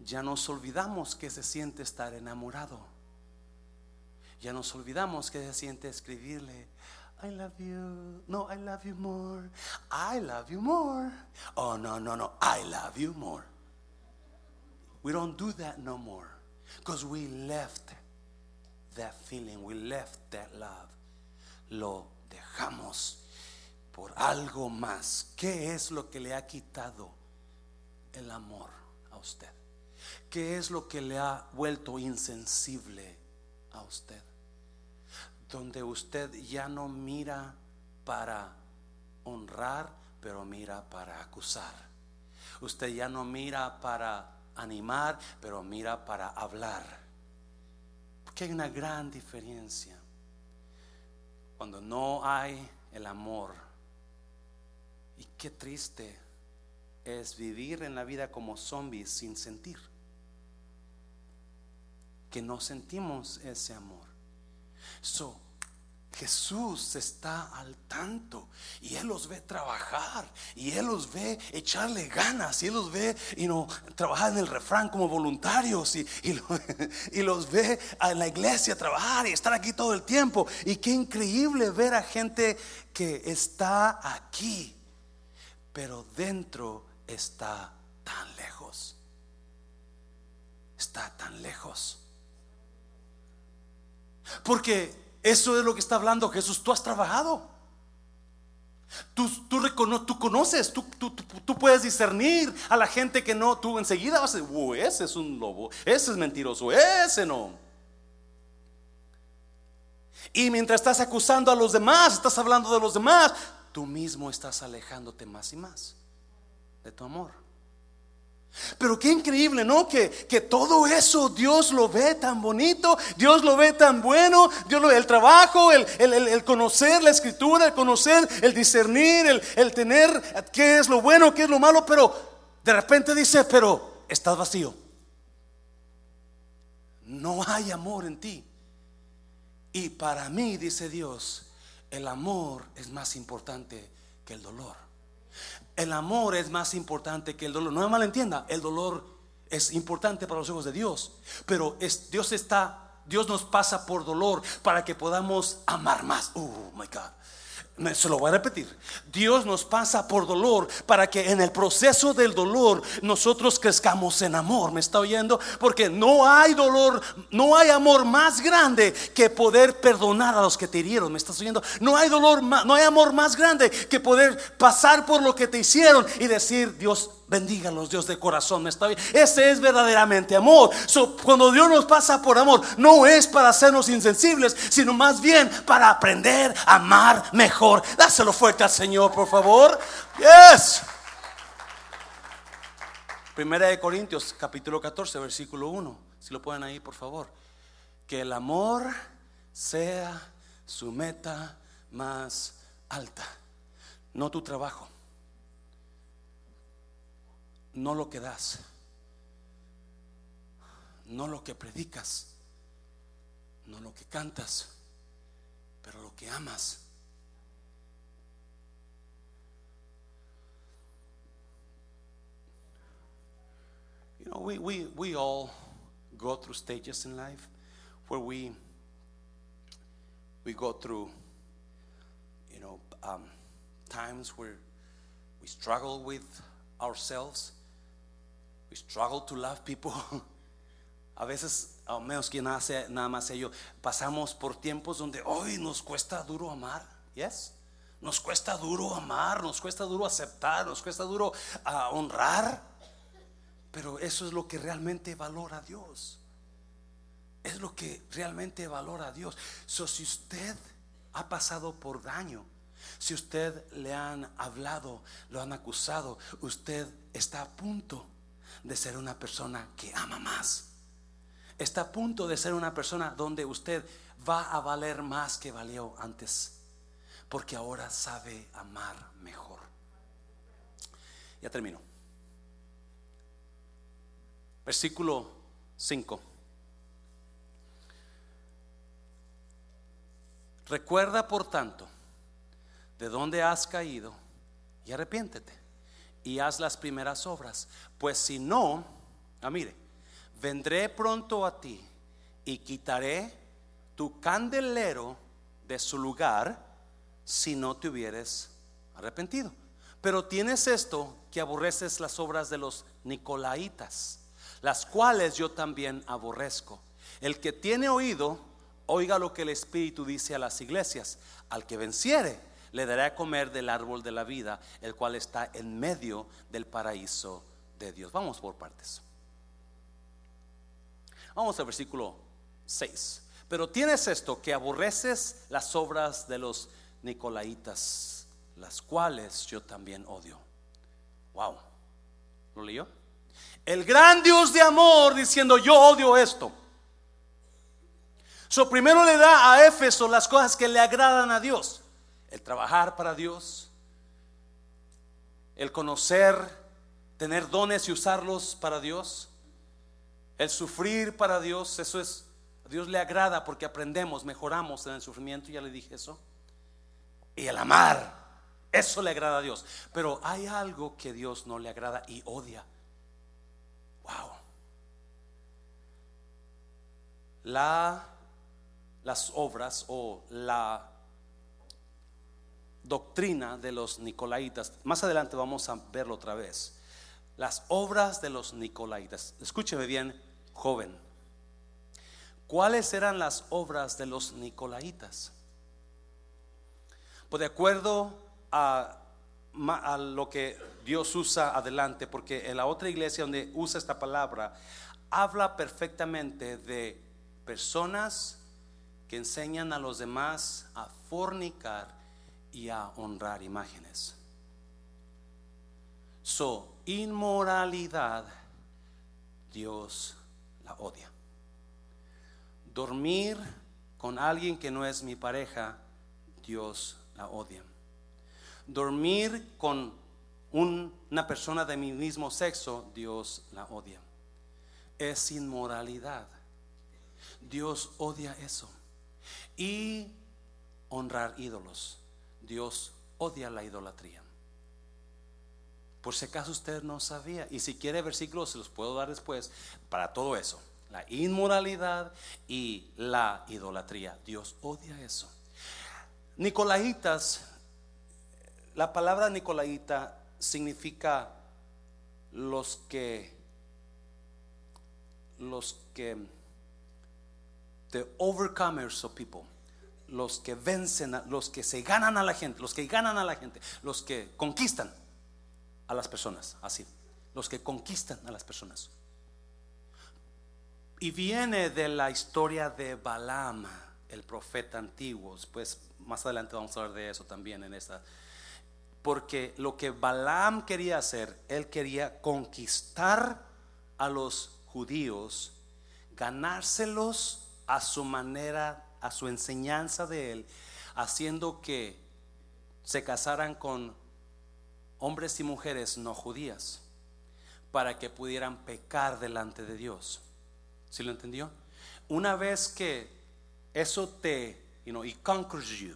Ya nos olvidamos que se siente estar enamorado. Ya nos olvidamos que se siente escribirle, I love you. No, I love you more. I love you more. Oh, no, no, no. I love you more. We don't do that no more because we left that feeling, we left that love. lo dejamos por algo más. ¿Qué es lo que le ha quitado el amor a usted? ¿Qué es lo que le ha vuelto insensible a usted? Donde usted ya no mira para honrar, pero mira para acusar. Usted ya no mira para animar, pero mira para hablar. Porque hay una gran diferencia. Cuando no hay el amor. Y qué triste es vivir en la vida como zombies sin sentir. Que no sentimos ese amor. So, Jesús está al tanto y Él los ve trabajar y Él los ve echarle ganas y Él los ve y no trabajar en el refrán como voluntarios y, y, los ve en la iglesia trabajar y estar aquí todo el tiempo. Y qué increíble ver a gente que está aquí, pero dentro está tan lejos. Está tan lejos. Porque eso es lo que está hablando Jesús. Tú has trabajado. Tú, tú, tú conoces, tú, tú, puedes discernir a la gente que no, tú enseguida vas a decir, ese es un lobo, ese es mentiroso, ese no. Y mientras estás acusando a los demás, estás hablando de los demás, tú mismo estás alejándote más y más de tu amor. Pero qué increíble, ¿no? Que, que, todo eso Dios lo ve tan bonito, Dios lo ve tan bueno, Dios lo el trabajo, el, el, conocer la escritura, el conocer, el discernir, el, el, tener qué es lo bueno, qué es lo malo, pero de repente dice, pero estás vacío. No hay amor en ti. Y para mí, dice Dios, el amor es más importante que el dolor el amor es más importante que el dolor. No me malentienda, el dolor es importante para los hijos de Dios, pero Dios está, Dios nos pasa por dolor para que podamos amar más. Oh my God se lo voy a repetir. Dios nos pasa por dolor para que en el proceso del dolor nosotros crezcamos en amor. ¿Me está oyendo? Porque no hay dolor, no hay amor más grande que poder perdonar a los que te hirieron. ¿Me estás oyendo? No hay dolor, no hay amor más grande que poder pasar por lo que te hicieron y decir, Dios, Bendígalos, Dios de corazón. ¿me está bien? Ese es verdaderamente amor. cuando Dios nos pasa por amor, no es para hacernos insensibles, sino más bien para aprender a amar mejor. Dáselo fuerte al Señor, por favor. Yes. Primera de Corintios, capítulo 14, versículo 1. Si lo pueden ahí, por favor. Que el amor sea su meta más alta, no tu trabajo no lo que das, no lo que predicas, no lo que cantas, pero lo que amas. You know, we, we, we all go through stages in life where we we go through, you know, um, times where we struggle with ourselves. We struggle to love people. A veces, al menos que nada, nada más ello, pasamos por tiempos donde hoy nos cuesta duro amar. Yes. Nos cuesta duro amar, nos cuesta duro aceptar, nos cuesta duro ah, honrar. Pero eso es lo que realmente valora a Dios. Es lo que realmente valora a Dios. So, si usted ha pasado por daño, si usted le han hablado, lo han acusado, usted está a punto de ser una persona que ama más. Está a punto de ser una persona donde usted va a valer más que valió antes, porque ahora sabe amar mejor. Ya termino. Versículo 5. Recuerda, por tanto, de dónde has caído y arrepiéntete y haz las primeras obras. Pues si no, ah, mire, vendré pronto a ti y quitaré tu candelero de su lugar si no te hubieres arrepentido. Pero tienes esto que aborreces las obras de los Nicolaitas, las cuales yo también aborrezco. El que tiene oído, Oiga lo que el Espíritu dice a las iglesias. Al que venciere, le daré a comer del árbol de la vida, el cual está en medio del paraíso de Dios. Vamos por partes. Vamos al versículo 6. Pero tienes esto, que aborreces las obras de los Nicolaitas, las cuales yo también odio. Wow. ¿Lo leyó? El gran Dios de amor diciendo, yo odio esto. Primero le da a Éfeso las cosas que le agradan a Dios. El trabajar para Dios, el conocer, tener dones y usarlos para Dios, el sufrir para Dios, eso es Dios le agrada porque aprendemos, mejoramos en el sufrimiento, ya le dije eso. Y el amar, eso le agrada a Dios. Pero hay algo que Dios no le agrada y odia. Wow. La, las obras o la doctrina de los nicolaitas, más adelante vamos a verlo otra vez. Las obras de los nicolaitas. Escúcheme bien, joven ¿Cuáles eran las obras de los Nicolaitas? Pues de acuerdo a, lo que Dios usa adelante, porque en la otra iglesia donde usa esta palabra, habla perfectamente de personas que enseñan a los demás a fornicar y a honrar imágenes. Su inmoralidad, Dios la odia. Dormir con alguien que no es mi pareja, Dios la odia. Dormir con una persona de mi mismo sexo, Dios la odia. Es inmoralidad. Dios odia eso. Y honrar ídolos. Dios odia la idolatría. Por si acaso usted no sabía. Y si quiere versículos, se los puedo dar después para todo eso la inmoralidad y la idolatría. Dios odia eso. Nicolaitas, la palabra Nicolaita significa los que, los que, the overcomers of people, los que vencen, los que se ganan a la gente, los que ganan a la gente, los que conquistan a las personas, así, los que conquistan a las personas. Y viene de la historia de Balaam, el profeta antiguo. Pues más adelante vamos a hablar de eso también en esta. Porque lo que Balaam quería hacer, él quería conquistar a los judíos, ganárselos a su manera, a su enseñanza de él, haciendo que se casaran con hombres y mujeres no judías, para que pudieran pecar delante de Dios. ¿Sí lo entendió? Una vez que eso te, you know, it conquers you,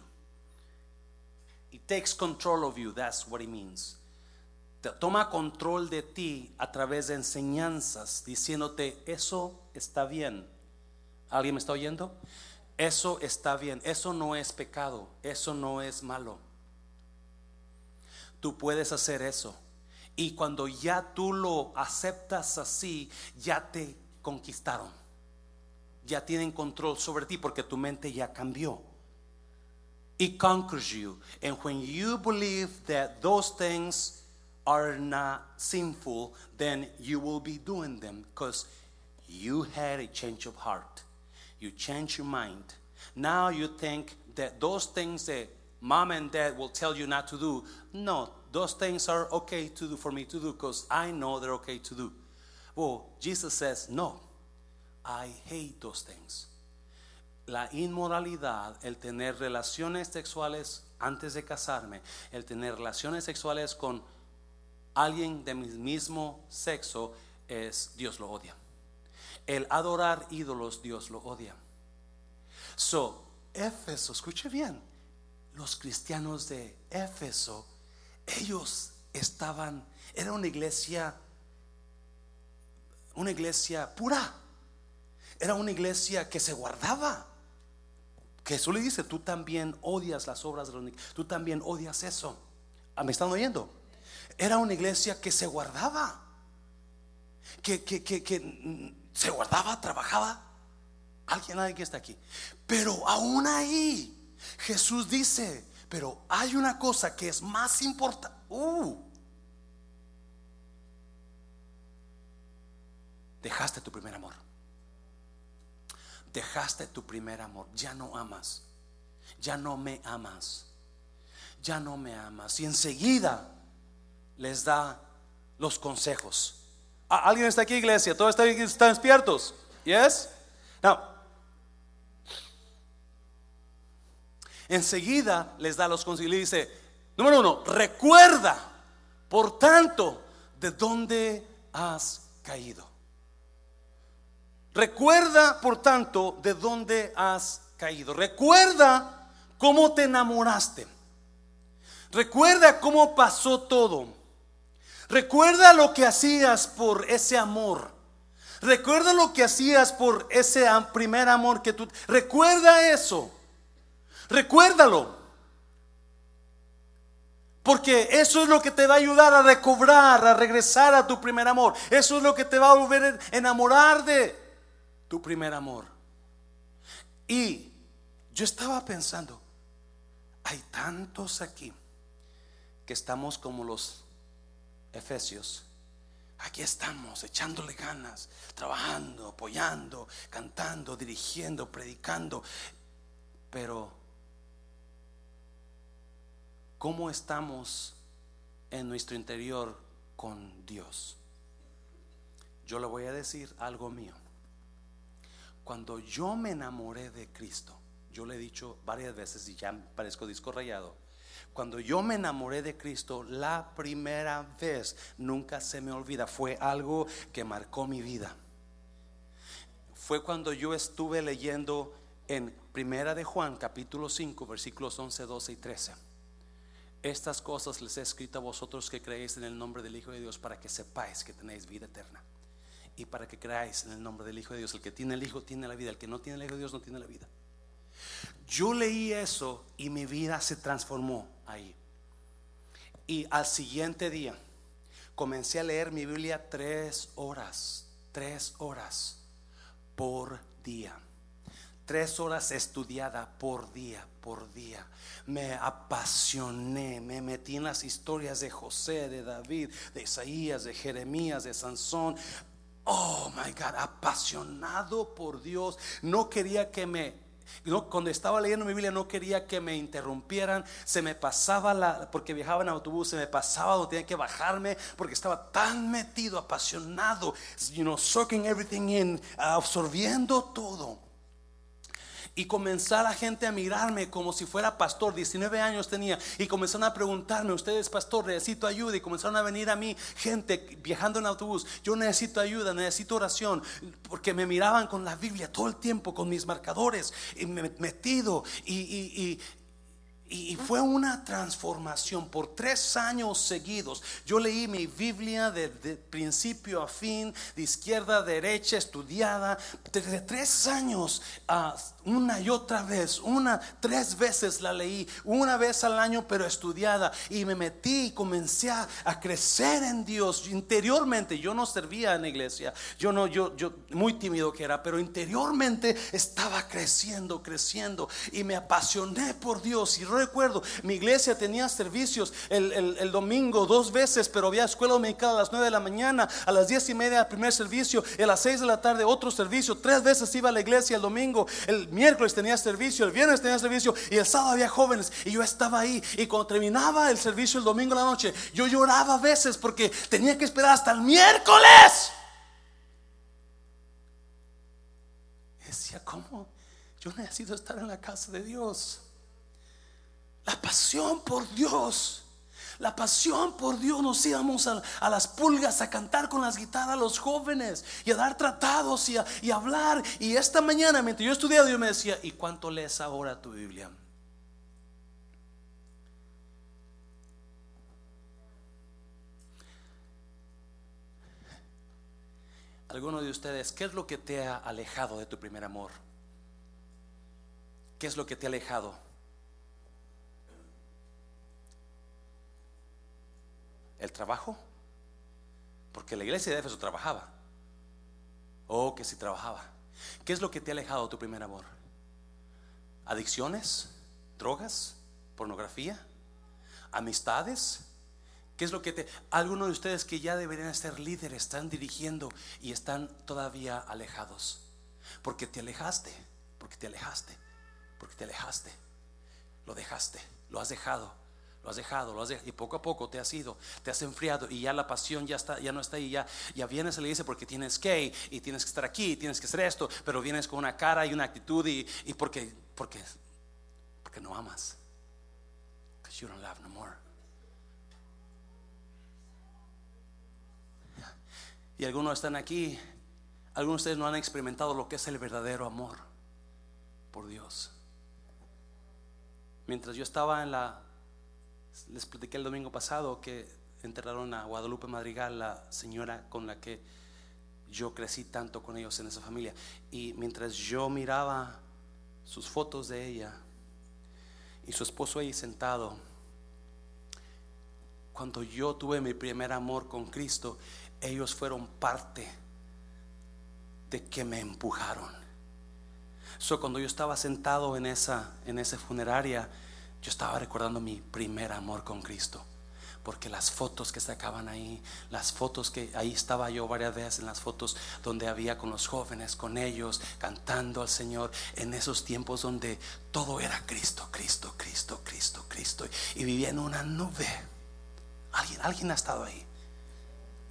it takes control of you, that's what it means. Te toma control de ti a través de enseñanzas, diciéndote, eso está bien. ¿Alguien me está oyendo? Eso está bien, eso no es pecado, eso no es malo. Tú puedes hacer eso. Y cuando ya tú lo aceptas así, ya te conquistaron. Ya tienen control sobre ti porque tu mente ya cambió. It conquers you. And when you believe that those things are not sinful, then you will be doing them because you had a change of heart. You change your mind. Now you think that those things that mom and dad will tell you not to do, no, those things are okay to do for me to do because I know they're okay to do. Well, Jesus says, no, I hate those things. La inmoralidad, el tener relaciones sexuales antes de casarme, el tener relaciones sexuales con alguien de mi mismo sexo, es Dios lo odia. El adorar ídolos, Dios lo odia. So, Éfeso, escuche bien, los cristianos de Éfeso, ellos estaban, era una iglesia una iglesia pura. Era una iglesia que se guardaba. Jesús le dice, tú también odias las obras de los tú también odias eso. Ah, ¿Me están oyendo? Era una iglesia que se guardaba. Que, que, que, que se guardaba, trabajaba. Alguien, alguien que está aquí. Pero aún ahí, Jesús dice, pero hay una cosa que es más importante. Uh, dejaste tu primer amor. Dejaste tu primer amor. Ya no amas. Ya no me amas. Ya no me amas. Y enseguida les da los consejos. ¿Alguien está aquí, iglesia? ¿Todos están despiertos? ¿Yes? Now, enseguida les da los consejos y dice, número uno, recuerda, por tanto, de dónde has caído. Recuerda, por tanto, de dónde has caído. Recuerda cómo te enamoraste. Recuerda cómo pasó todo. Recuerda lo que hacías por ese amor. Recuerda lo que hacías por ese primer amor que tú... Recuerda eso. Recuérdalo. Porque eso es lo que te va a ayudar a recobrar, a regresar a tu primer amor. Eso es lo que te va a volver a enamorar de tu primer amor. Y yo estaba pensando, hay tantos aquí que estamos como los efesios. Aquí estamos echándole ganas, trabajando, apoyando, cantando, dirigiendo, predicando. Pero cómo estamos en nuestro interior con Dios. Yo le voy a decir algo mío. Cuando yo me enamoré de Cristo, yo le he dicho varias veces y ya parezco disco rayado. Cuando yo me enamoré de Cristo, la primera vez, nunca se me olvida, fue algo que marcó mi vida. Fue cuando yo estuve leyendo en Primera de Juan, capítulo 5, versículos 11, 12 y 13 estas cosas les he escrito a vosotros que creéis en el nombre del Hijo de Dios para que sepáis que tenéis vida eterna. Y para que creáis en el nombre del Hijo de Dios. El que tiene el Hijo tiene la vida. El que no tiene el Hijo de Dios no tiene la vida. Yo leí eso y mi vida se transformó ahí. Y al siguiente día comencé a leer mi Biblia tres horas. Tres horas por día. Tres horas estudiada por día, por día. Me apasioné, me metí en las historias de José, de David, de Isaías, de Jeremías, de Sansón. Oh my God, apasionado por Dios. No quería que me no, cuando estaba leyendo mi Biblia no quería que me interrumpieran, se me pasaba la, porque viajaba en autobús, se me pasaba, tenía que bajarme porque estaba tan metido, apasionado, you know, soaking everything in, absorbiendo todo y comenzar la gente a mirarme como si fuera pastor. 19 años tenía y comenzaron a preguntarme, ustedes pastor, necesito ayuda y comenzaron a venir a mí gente viajando en autobús. Yo necesito ayuda, necesito oración porque me miraban con la Biblia todo el tiempo, con mis marcadores y metido y, y fue una transformación por tres años seguidos. Yo leí mi Biblia de, principio a fin, de izquierda a derecha, estudiada, de, tres años, uh, una y otra vez, una, tres veces la leí, una vez al año, pero estudiada. Y me metí y comencé a, crecer en Dios interiormente. Yo no servía en la iglesia, yo no, yo, yo muy tímido que era, pero interiormente estaba creciendo, creciendo y me apasioné por Dios. Y recuerdo, mi iglesia tenía servicios el, domingo dos veces, pero había escuela dominical a las nueve de la mañana, a las diez y media primer servicio, a las seis de la tarde otro servicio. Tres veces iba a la iglesia el domingo, el miércoles tenía servicio, el viernes tenía servicio y el sábado había jóvenes y yo estaba ahí. Y cuando terminaba el servicio el domingo en la noche, yo lloraba a veces porque tenía que esperar hasta el miércoles. decía, ¿cómo? Yo necesito estar en la casa de Dios. La pasión por Dios. La pasión por Dios nos íbamos a, las pulgas a cantar con las guitarras a los jóvenes y a dar tratados y a, hablar. Y esta mañana, mientras yo estudiaba, Dios me decía, ¿y cuánto lees ahora tu Biblia? Alguno de ustedes, ¿qué es lo que te ha alejado de tu primer amor? ¿Qué es lo que te ha alejado? El trabajo, porque la iglesia de Éfeso trabajaba. Oh, que si trabajaba. ¿Qué es lo que te ha alejado de tu primer amor? ¿Adicciones? ¿Drogas? ¿Pornografía? ¿Amistades? ¿Qué es lo que te... Algunos de ustedes que ya deberían ser líderes están dirigiendo y están todavía alejados? Porque te alejaste, porque te alejaste, porque te alejaste. Lo dejaste, lo has dejado. Lo has dejado, lo has dejado, y poco a poco te has ido, te has enfriado y ya la pasión ya está, ya no está ahí, ya, ya vienes y le dice porque tienes que y tienes que estar aquí, tienes que hacer esto, pero vienes con una cara y una actitud y, y porque, porque, porque no amas. Because you don't love no more. Y algunos están aquí, algunos de ustedes no han experimentado lo que es el verdadero amor por Dios. Mientras yo estaba en la les platiqué el domingo pasado que enterraron a Guadalupe Madrigal, la señora con la que yo crecí tanto con ellos en esa familia. Y mientras yo miraba sus fotos de ella y su esposo ahí sentado, cuando yo tuve mi primer amor con Cristo, ellos fueron parte de que me empujaron. So, cuando yo estaba sentado en esa, en esa funeraria, yo estaba recordando mi primer amor con Cristo. Porque las fotos que sacaban ahí, las fotos que ahí estaba yo varias veces en las fotos donde había con los jóvenes, con ellos, cantando al Señor, en esos tiempos donde todo era Cristo, Cristo, Cristo, Cristo, Cristo. Y vivía en una nube. Alguien, alguien ha estado ahí.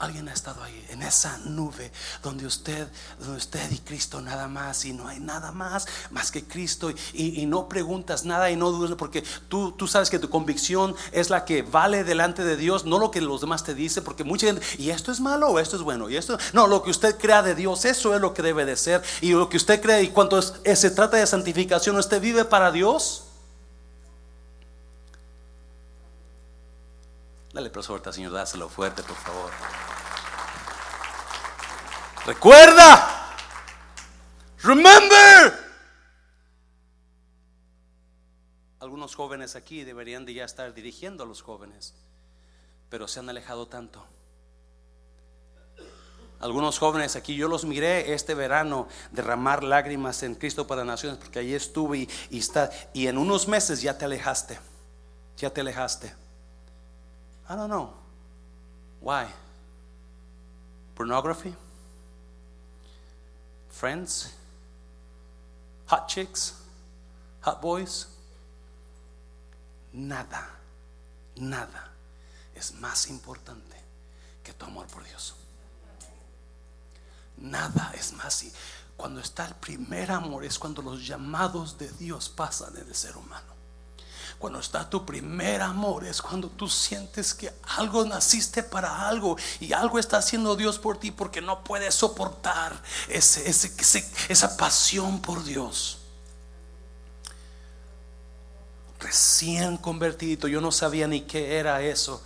Alguien ha estado ahí, en esa nube donde usted, donde usted y Cristo nada más, y no hay nada más más que Cristo, y, no preguntas nada y no dudas, porque tú, tú sabes que tu convicción es la que vale delante de Dios, no lo que los demás te dicen, porque mucha gente, y esto es malo o esto es bueno, y esto, no, lo que usted crea de Dios, eso es lo que debe de ser, y lo que usted cree, y cuando se trata de santificación, usted vive para Dios. Dale suerte, Señor, dáselo fuerte, por favor. Recuerda. Remember. Algunos jóvenes aquí deberían de ya estar dirigiendo a los jóvenes, pero se han alejado tanto. Algunos jóvenes aquí, yo los miré este verano derramar lágrimas en Cristo para Naciones, porque allí estuve y, y, está, y en unos meses ya te alejaste, ya te alejaste. I don't know. Why? Pornography? Friends, hot chicks, hot boys. Nada, nada es más importante que tu amor por Dios. Nada es más. Cuando está el primer amor es cuando los llamados de Dios pasan en el ser humano. Cuando está tu primer amor es cuando tú sientes que algo naciste para algo y algo está haciendo Dios por ti porque no puedes soportar ese, esa pasión por Dios. Recién convertido, yo no sabía ni qué era eso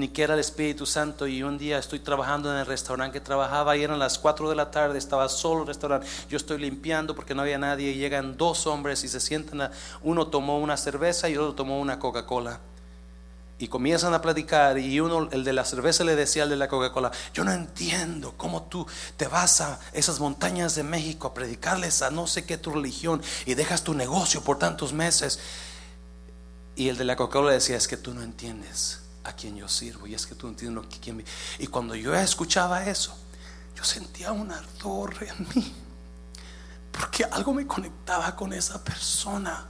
ni que era el Espíritu Santo. Y un día estoy trabajando en el restaurante que trabajaba y eran las 4 de la tarde, estaba solo el restaurante. Yo estoy limpiando porque no había nadie. Y llegan dos hombres y se sientan. uno tomó una cerveza y otro tomó una Coca-Cola. Y comienzan a platicar y uno, el de la cerveza le decía al de la Coca-Cola, yo no entiendo cómo tú te vas a esas montañas de México a predicarles a no sé qué tu religión y dejas tu negocio por tantos meses. Y el de la Coca-Cola decía, es que tú no entiendes a quien yo sirvo y es que tú entiendes lo que quien y cuando yo escuchaba eso yo sentía un ardor en mí porque algo me conectaba con esa persona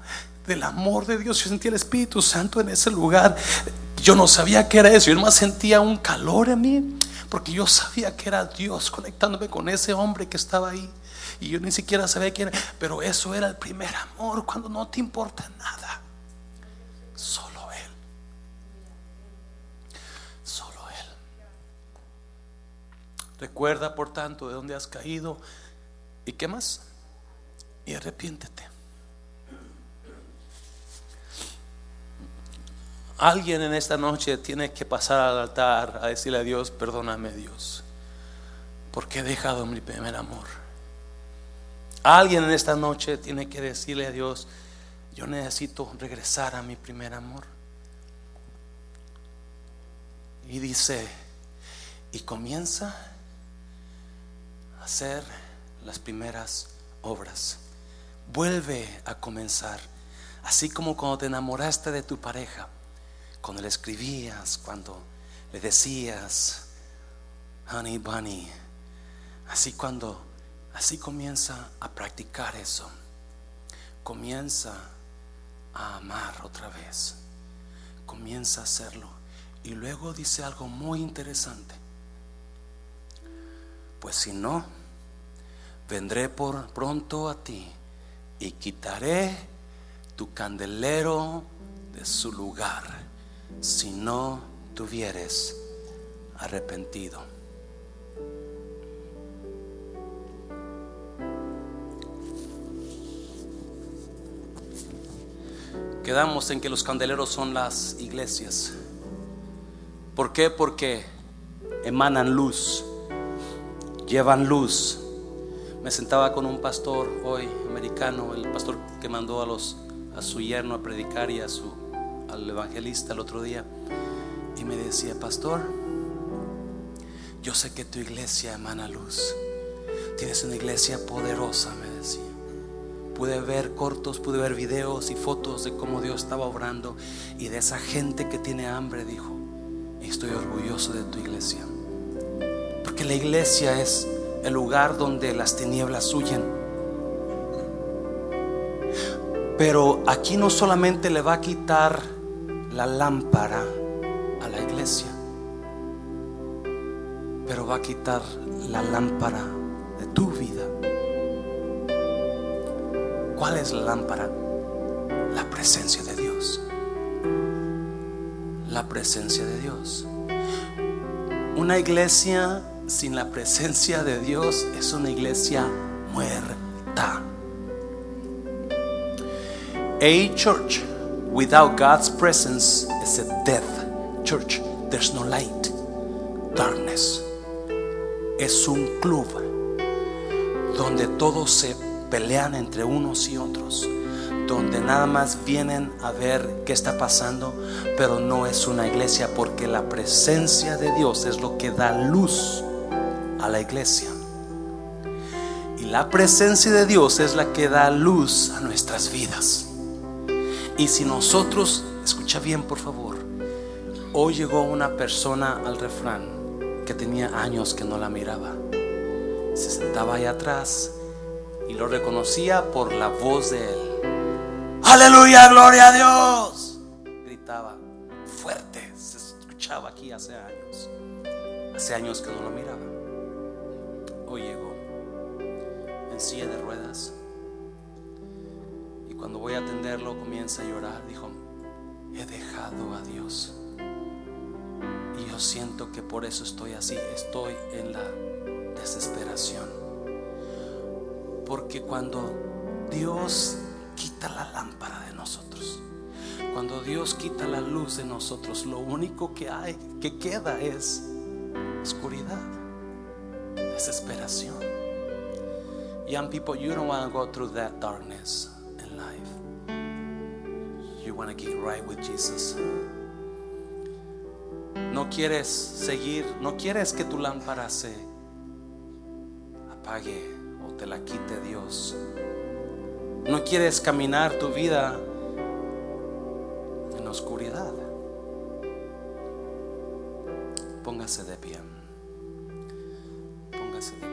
del amor de Dios. Yo sentía el Espíritu Santo en ese lugar. Yo no sabía que era eso yo más sentía un calor en mí porque yo sabía que era Dios conectándome con ese hombre que estaba ahí y yo ni siquiera sabía quién era. Pero eso era el primer amor cuando no te importa nada solo Recuerda, por tanto, de dónde has caído. ¿Y qué más? Y arrepiéntete. Alguien en esta noche tiene que pasar al altar a decirle a Dios, perdóname Dios, porque he dejado mi primer amor. Alguien en esta noche tiene que decirle a Dios, yo necesito regresar a mi primer amor. Y dice, y comienza hacer las primeras obras. Vuelve a comenzar. Así como cuando te enamoraste de tu pareja, cuando le escribías, cuando le decías, honey bunny, así cuando, así comienza a practicar eso. Comienza a amar otra vez. Comienza a hacerlo. Y luego dice algo muy interesante. Pues si no, vendré por pronto a ti y quitaré tu candelero de su lugar si no tuvieres arrepentido. Quedamos en que los candeleros son las iglesias. ¿Por qué? Porque emanan luz, llevan luz. Me sentaba con un pastor hoy americano, el pastor que mandó a los a su yerno a predicar y a su al evangelista el otro día y me decía, "Pastor, yo sé que tu iglesia emana luz. Tienes una iglesia poderosa", me decía. Pude ver cortos, pude ver videos y fotos de cómo Dios estaba obrando y de esa gente que tiene hambre, dijo. Estoy orgulloso de tu iglesia. Porque la iglesia es el lugar donde las tinieblas huyen. Pero aquí no solamente le va a quitar la lámpara a la iglesia, pero va a quitar la lámpara de tu vida. ¿Cuál es la lámpara? La presencia de Dios. La presencia de Dios. Una iglesia sin la presencia de Dios es una iglesia muerta. A church without God's presence is a death church. There's no light, darkness. Es un club donde todos se pelean entre unos y otros, donde nada más vienen a ver qué está pasando, pero no es una iglesia porque la presencia de Dios es lo que da luz a la iglesia. Y la presencia de Dios es la que da luz a nuestras vidas. Y si nosotros, escucha bien por favor, hoy llegó una persona al refrán que tenía años que no la miraba. Se sentaba ahí atrás y lo reconocía por la voz de él. Aleluya, gloria a Dios. Gritaba fuerte, se escuchaba aquí hace años. Hace años que no lo miraba. Hoy llegó en silla de ruedas. Y cuando voy a atenderlo comienza a llorar. Dijo, he dejado a Dios. Y yo siento que por eso estoy así. Estoy en la desesperación. Porque cuando Dios quita la lámpara de nosotros, cuando Dios quita la luz de nosotros, lo único que hay, que queda es oscuridad, desesperación. Young people, you don't want to go through that darkness in life. You want to get right with Jesus. No quieres seguir, no quieres que tu lámpara se apague o te la quite Dios. No quieres caminar tu vida en oscuridad. Póngase de pie. Póngase de pie.